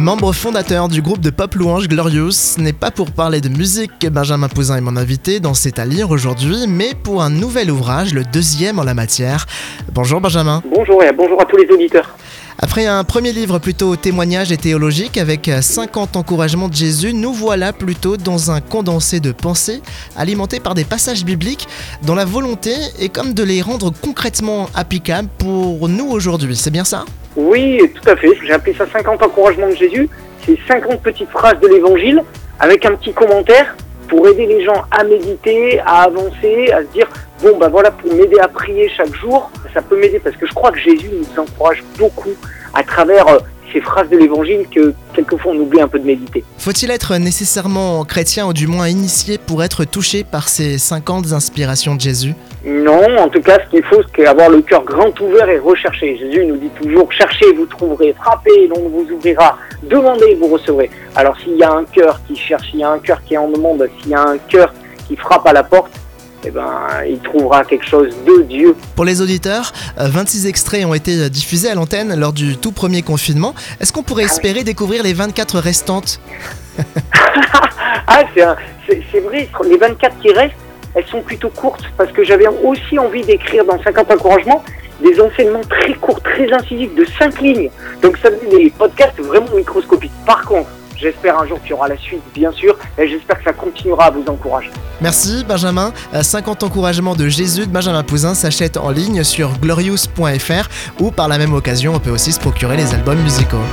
Membre fondateur du groupe de pop louange Glorious, ce n'est pas pour parler de musique que Benjamin Pouzin est mon invité dans C'est à lire aujourd'hui, mais pour un nouvel ouvrage, le deuxième en la matière. Bonjour Benjamin. Bonjour et bonjour à tous les auditeurs. Après un premier livre plutôt témoignage et théologique avec 50 encouragements de Jésus, nous voilà plutôt dans un condensé de pensées alimenté par des passages bibliques dont la volonté est comme de les rendre concrètement applicables pour nous aujourd'hui. C'est bien ça? Oui, tout à fait. J'ai appelé ça 50 encouragements de Jésus. C'est 50 petites phrases de l'évangile avec un petit commentaire pour aider les gens à méditer, à avancer, à se dire bon bah voilà pour m'aider à prier chaque jour, ça peut m'aider parce que je crois que Jésus nous encourage beaucoup à travers euh, ces phrases de l'évangile que quelquefois on oublie un peu de méditer. Faut-il être nécessairement chrétien ou du moins initié pour être touché par ces 50 inspirations de Jésus? Non, en tout cas ce qu'il faut c'est avoir le cœur grand ouvert et rechercher. Jésus nous dit toujours cherchez, vous trouverez, frappez, l'on vous ouvrira, demandez, vous recevrez. Alors s'il y a un cœur qui cherche, s'il y a un cœur qui est en demande, s'il y a un cœur qui frappe à la porte, eh ben, il trouvera quelque chose de Dieu. Pour les auditeurs, 26 euh, extraits ont été diffusés à l'antenne lors du tout premier confinement. Est-ce qu'on pourrait ah espérer découvrir les 24 restantes? Ah, c'est vrai, les 24 qui restent, elles sont plutôt courtes parce que j'avais aussi envie d'écrire dans 50 encouragements des enseignements très courts, très incisifs, de 5 lignes. Donc ça donne des podcasts vraiment microscopiques. Par contre, J'espère un jour qu'il y aura la suite, bien sûr, et j'espère que ça continuera à vous encourager. Merci Benjamin. 50 encouragements de Jésus de Benjamin Pouzin s'achètent en ligne sur glorious.fr ou par la même occasion, on peut aussi se procurer les albums musicaux.